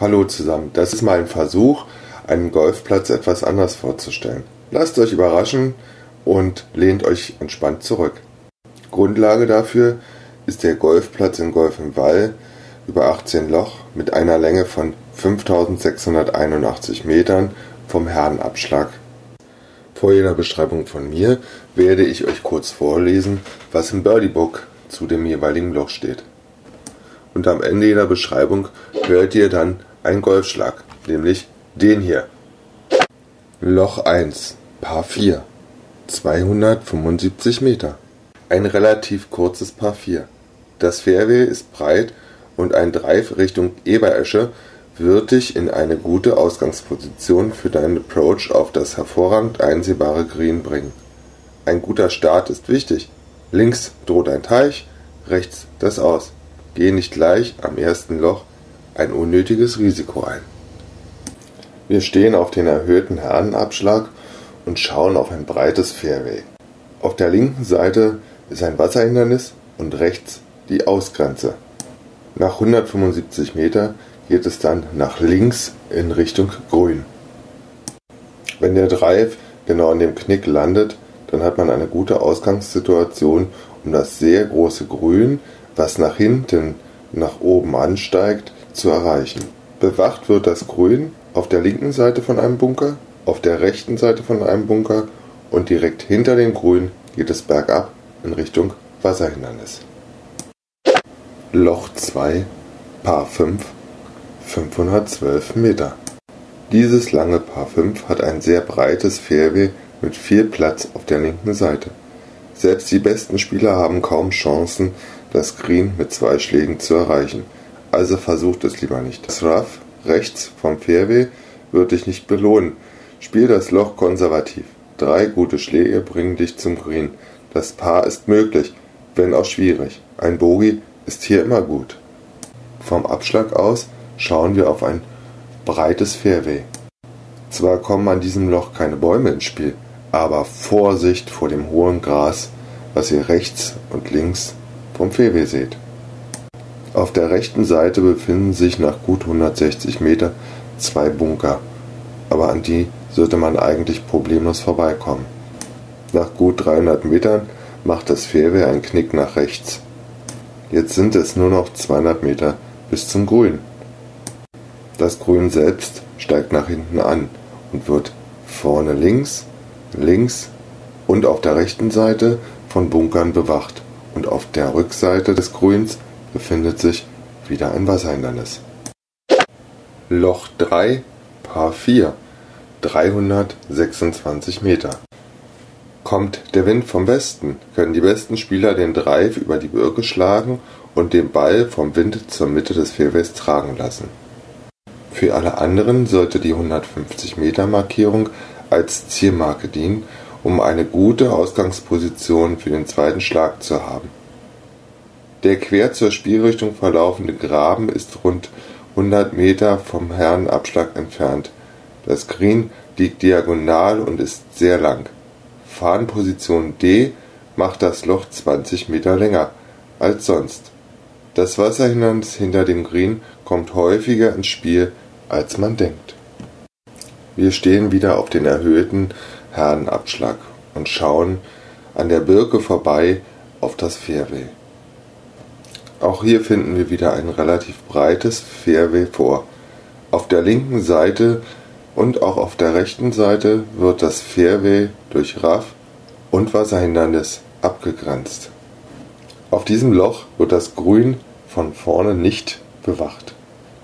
Hallo zusammen, das ist mal ein Versuch, einen Golfplatz etwas anders vorzustellen. Lasst euch überraschen und lehnt euch entspannt zurück. Grundlage dafür ist der Golfplatz in Golf im Wall über 18 Loch mit einer Länge von 5681 Metern vom Herrenabschlag. Vor jeder Beschreibung von mir werde ich euch kurz vorlesen, was im Birdie Book zu dem jeweiligen Loch steht. Und am Ende jeder Beschreibung hört ihr dann einen Golfschlag, nämlich den hier. Loch 1, Paar 4, 275 Meter. Ein relativ kurzes Paar 4. Das Fairway ist breit und ein Drive Richtung Eberesche wird dich in eine gute Ausgangsposition für deinen Approach auf das hervorragend einsehbare Green bringen. Ein guter Start ist wichtig. Links droht ein Teich, rechts das Aus. Geh nicht gleich am ersten Loch ein unnötiges Risiko ein. Wir stehen auf den erhöhten Herrenabschlag und schauen auf ein breites Fairway. Auf der linken Seite ist ein Wasserhindernis und rechts die Ausgrenze. Nach 175 Meter geht es dann nach links in Richtung Grün. Wenn der Drive genau an dem Knick landet, dann hat man eine gute Ausgangssituation, um das sehr große Grün, was nach hinten nach oben ansteigt, zu erreichen. Bewacht wird das Grün auf der linken Seite von einem Bunker, auf der rechten Seite von einem Bunker und direkt hinter dem Grün geht es bergab in Richtung Wasserhindernis. Loch 2, Paar 5, 512 Meter. Dieses lange Paar 5 hat ein sehr breites Fairway mit viel Platz auf der linken Seite. Selbst die besten Spieler haben kaum Chancen, das Green mit zwei Schlägen zu erreichen, also versucht es lieber nicht. Das Rough rechts vom Fairway wird dich nicht belohnen. Spiel das Loch konservativ. Drei gute Schläge bringen dich zum Green. Das Paar ist möglich, wenn auch schwierig. Ein Bogey ist hier immer gut. Vom Abschlag aus schauen wir auf ein breites Fairway. Zwar kommen an diesem Loch keine Bäume ins Spiel, aber Vorsicht vor dem hohen Gras, was ihr rechts und links vom Fairway seht. Auf der rechten Seite befinden sich nach gut 160 Meter zwei Bunker, aber an die sollte man eigentlich problemlos vorbeikommen. Nach gut 300 Metern macht das Fairway einen Knick nach rechts. Jetzt sind es nur noch 200 Meter bis zum Grün. Das Grün selbst steigt nach hinten an und wird vorne links, links und auf der rechten Seite von Bunkern bewacht und auf der Rückseite des Grüns befindet sich wieder ein Wasserhindernis. Loch 3, Paar 4, 326 Meter. Kommt der Wind vom Westen, können die besten Spieler den Drive über die Birke schlagen und den Ball vom Wind zur Mitte des Fairways tragen lassen. Für alle anderen sollte die 150-Meter-Markierung als Zielmarke dienen, um eine gute Ausgangsposition für den zweiten Schlag zu haben. Der quer zur Spielrichtung verlaufende Graben ist rund 100 Meter vom Herrenabschlag entfernt. Das Green liegt diagonal und ist sehr lang. Fahnenposition D macht das Loch 20 Meter länger als sonst. Das Wasserhindernis hinter dem Green kommt häufiger ins Spiel, als man denkt. Wir stehen wieder auf den erhöhten Herrenabschlag und schauen an der Birke vorbei auf das Fairway. Auch hier finden wir wieder ein relativ breites Fairway vor. Auf der linken Seite und auch auf der rechten Seite wird das Fairway durch Raff und Wasserhindernis abgegrenzt. Auf diesem Loch wird das Grün von vorne nicht bewacht.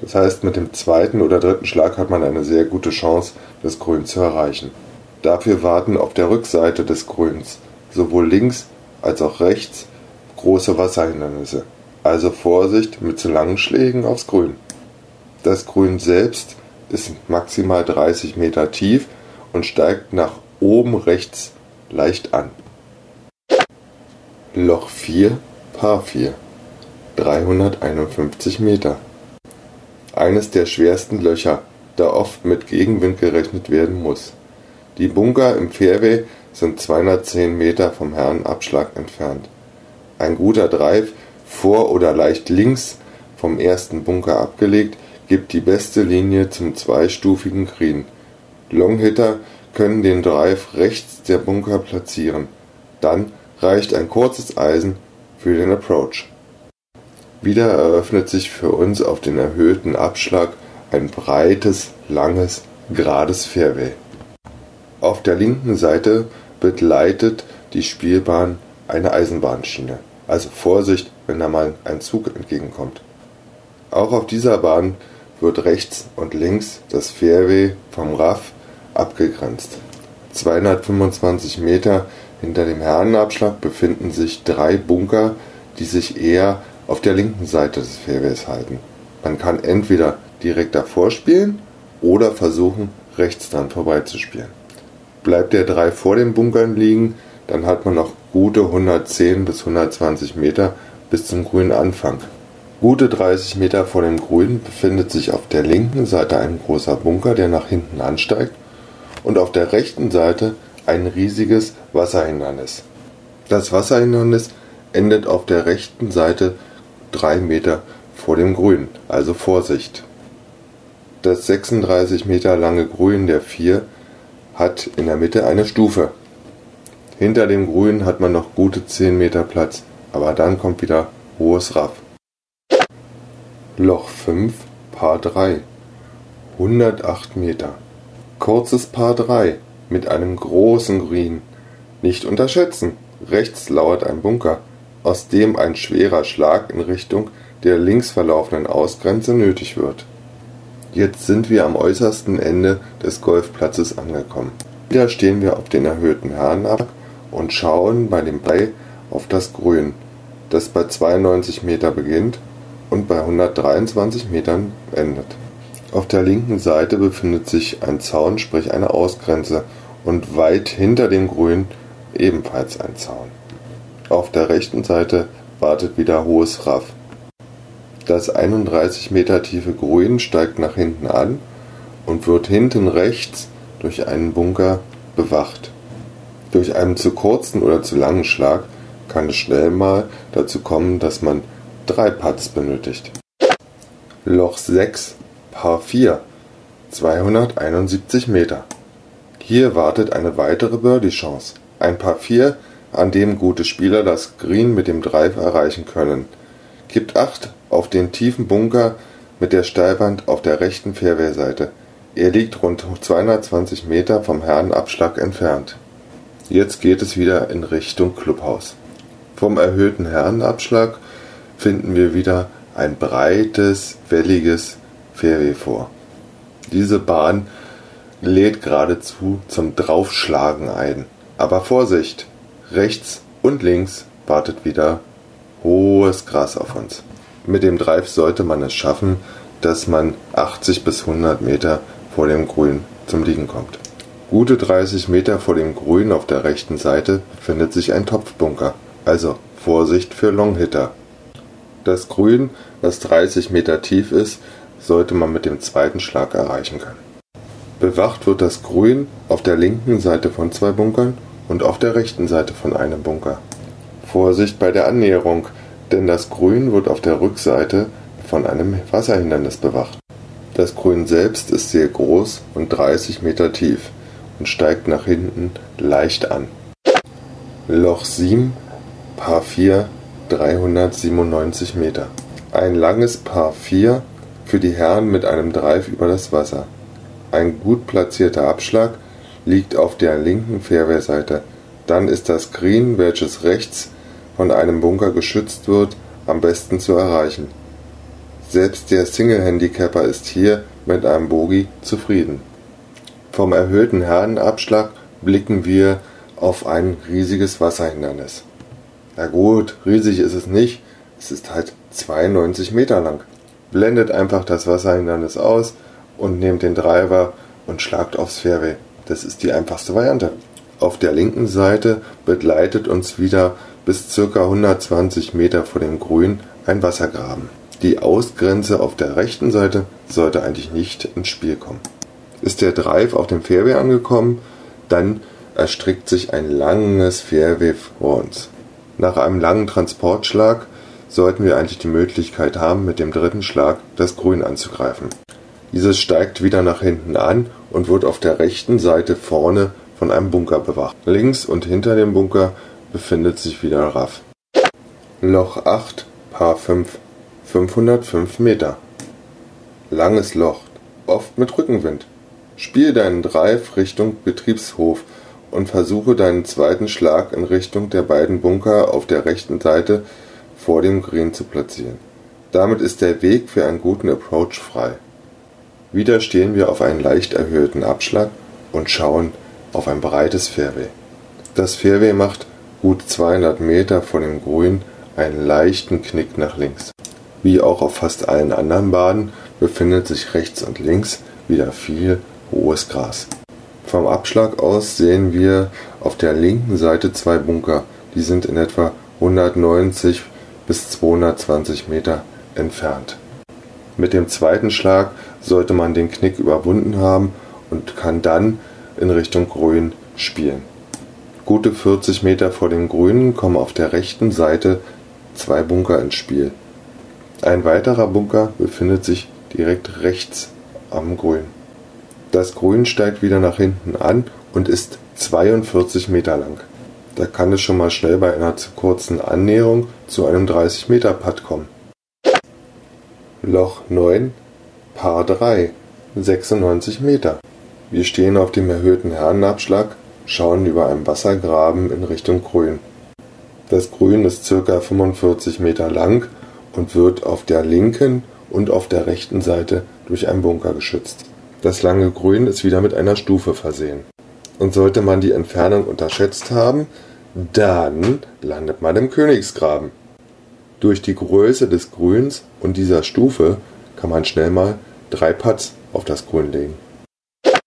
Das heißt, mit dem zweiten oder dritten Schlag hat man eine sehr gute Chance, das Grün zu erreichen. Dafür warten auf der Rückseite des Grüns sowohl links als auch rechts große Wasserhindernisse. Also Vorsicht mit zu langen Schlägen aufs Grün. Das Grün selbst ist maximal 30 Meter tief und steigt nach oben rechts leicht an. Loch 4, Paar 4, 351 Meter. Eines der schwersten Löcher, da oft mit Gegenwind gerechnet werden muss. Die Bunker im Fairway sind 210 Meter vom Herrenabschlag entfernt. Ein guter Drive vor oder leicht links vom ersten Bunker abgelegt gibt die beste Linie zum zweistufigen Green. Longhitter können den Drive rechts der Bunker platzieren, dann reicht ein kurzes Eisen für den Approach. Wieder eröffnet sich für uns auf den erhöhten Abschlag ein breites, langes, gerades Fairway. Auf der linken Seite begleitet die Spielbahn eine Eisenbahnschiene, also Vorsicht, wenn da mal ein Zug entgegenkommt. Auch auf dieser Bahn wird rechts und links das Fairway vom Raff abgegrenzt. 225 Meter hinter dem Herrenabschlag befinden sich drei Bunker, die sich eher auf der linken Seite des Fairways halten. Man kann entweder direkt davor spielen oder versuchen, rechts dran vorbeizuspielen. Bleibt der 3 vor den Bunkern liegen, dann hat man noch gute 110 bis 120 Meter bis zum grünen Anfang. Gute 30 Meter vor dem Grün befindet sich auf der linken Seite ein großer Bunker, der nach hinten ansteigt, und auf der rechten Seite ein riesiges Wasserhindernis. Das Wasserhindernis endet auf der rechten Seite drei Meter vor dem Grün, also Vorsicht. Das 36 Meter lange Grün der vier hat in der Mitte eine Stufe. Hinter dem Grün hat man noch gute 10 Meter Platz, aber dann kommt wieder hohes Raff. Loch 5, Paar 3, 108 Meter. Kurzes Paar 3 mit einem großen Grün. Nicht unterschätzen, rechts lauert ein Bunker, aus dem ein schwerer Schlag in Richtung der links verlaufenden Ausgrenze nötig wird. Jetzt sind wir am äußersten Ende des Golfplatzes angekommen. Wieder stehen wir auf den erhöhten Herrenab und schauen bei dem Ball auf das Grün, das bei 92 Meter beginnt und bei 123 Metern endet. Auf der linken Seite befindet sich ein Zaun, sprich eine Ausgrenze, und weit hinter dem Grün ebenfalls ein Zaun. Auf der rechten Seite wartet wieder hohes Raff. Das 31 Meter tiefe Grün steigt nach hinten an und wird hinten rechts durch einen Bunker bewacht. Durch einen zu kurzen oder zu langen Schlag kann es schnell mal dazu kommen, dass man drei Putts benötigt. Loch 6, Paar 4, 271 Meter. Hier wartet eine weitere Birdie-Chance. Ein Paar 4, an dem gute Spieler das Green mit dem Drive erreichen können. Gibt Acht auf den tiefen Bunker mit der Steilwand auf der rechten Fairway-Seite. Er liegt rund 220 Meter vom Herrenabschlag entfernt. Jetzt geht es wieder in Richtung Clubhaus. Vom erhöhten Herrenabschlag finden wir wieder ein breites, welliges Fairway vor. Diese Bahn lädt geradezu zum Draufschlagen ein. Aber Vorsicht! Rechts und links wartet wieder hohes Gras auf uns. Mit dem Drive sollte man es schaffen, dass man 80 bis 100 Meter vor dem Grün zum Liegen kommt. Gute 30 Meter vor dem Grün auf der rechten Seite befindet sich ein Topfbunker, also Vorsicht für Longhitter. Das Grün, das 30 Meter tief ist, sollte man mit dem zweiten Schlag erreichen können. Bewacht wird das Grün auf der linken Seite von zwei Bunkern und auf der rechten Seite von einem Bunker. Vorsicht bei der Annäherung, denn das Grün wird auf der Rückseite von einem Wasserhindernis bewacht. Das Grün selbst ist sehr groß und 30 Meter tief und steigt nach hinten leicht an. Loch 7, Paar 4 397 Meter. Ein langes Paar 4 für die Herren mit einem Drive über das Wasser. Ein gut platzierter Abschlag liegt auf der linken Fairway-Seite. Dann ist das Green, welches rechts von einem Bunker geschützt wird, am besten zu erreichen. Selbst der Single-Handicapper ist hier mit einem Bogie zufrieden. Vom erhöhten Herrenabschlag blicken wir auf ein riesiges Wasserhindernis. Na gut, riesig ist es nicht. Es ist halt 92 Meter lang. Blendet einfach das Wasserhindernis aus und nehmt den Driver und schlagt aufs Fairway. Das ist die einfachste Variante. Auf der linken Seite begleitet uns wieder bis ca. 120 Meter vor dem Grün ein Wassergraben. Die Ausgrenze auf der rechten Seite sollte eigentlich nicht ins Spiel kommen. Ist der Drive auf dem Fairway angekommen, dann erstreckt sich ein langes Fairway vor uns. Nach einem langen Transportschlag sollten wir eigentlich die Möglichkeit haben, mit dem dritten Schlag das Grün anzugreifen Dieses steigt wieder nach hinten an und wird auf der rechten Seite vorne von einem Bunker bewacht. Links und hinter dem Bunker befindet sich wieder Raff. Loch 8, Paar 5, 505 Meter. Langes Loch, oft mit Rückenwind. Spiel deinen Drive Richtung Betriebshof und versuche deinen zweiten Schlag in Richtung der beiden Bunker auf der rechten Seite vor dem Green zu platzieren. Damit ist der Weg für einen guten Approach frei. Wieder stehen wir auf einen leicht erhöhten Abschlag und schauen auf ein breites Fairway. Das Fairway macht gut 200 Meter vor dem Grün einen leichten Knick nach links. Wie auch auf fast allen anderen Baden befindet sich rechts und links wieder viel hohes Gras. Vom Abschlag aus sehen wir auf der linken Seite zwei Bunker, die sind in etwa 190 bis 220 Meter entfernt. Mit dem zweiten Schlag sollte man den Knick überwunden haben und kann dann in Richtung Grün spielen. Gute 40 Meter vor dem Grünen kommen auf der rechten Seite zwei Bunker ins Spiel. Ein weiterer Bunker befindet sich direkt rechts am Grün. Das Grün steigt wieder nach hinten an und ist 42 Meter lang. Da kann es schon mal schnell bei einer zu kurzen Annäherung zu einem 30 Meter Putt kommen. Loch 9, Paar 3, 96 Meter. Wir stehen auf dem erhöhten Herrenabschlag, schauen über einen Wassergraben in Richtung Grün. Das Grün ist ca. 45 Meter lang und wird auf der linken und auf der rechten Seite durch einen Bunker geschützt. Das lange Grün ist wieder mit einer Stufe versehen. Und sollte man die Entfernung unterschätzt haben, dann landet man im Königsgraben. Durch die Größe des Grüns und dieser Stufe kann man schnell mal drei Putts auf das Grün legen.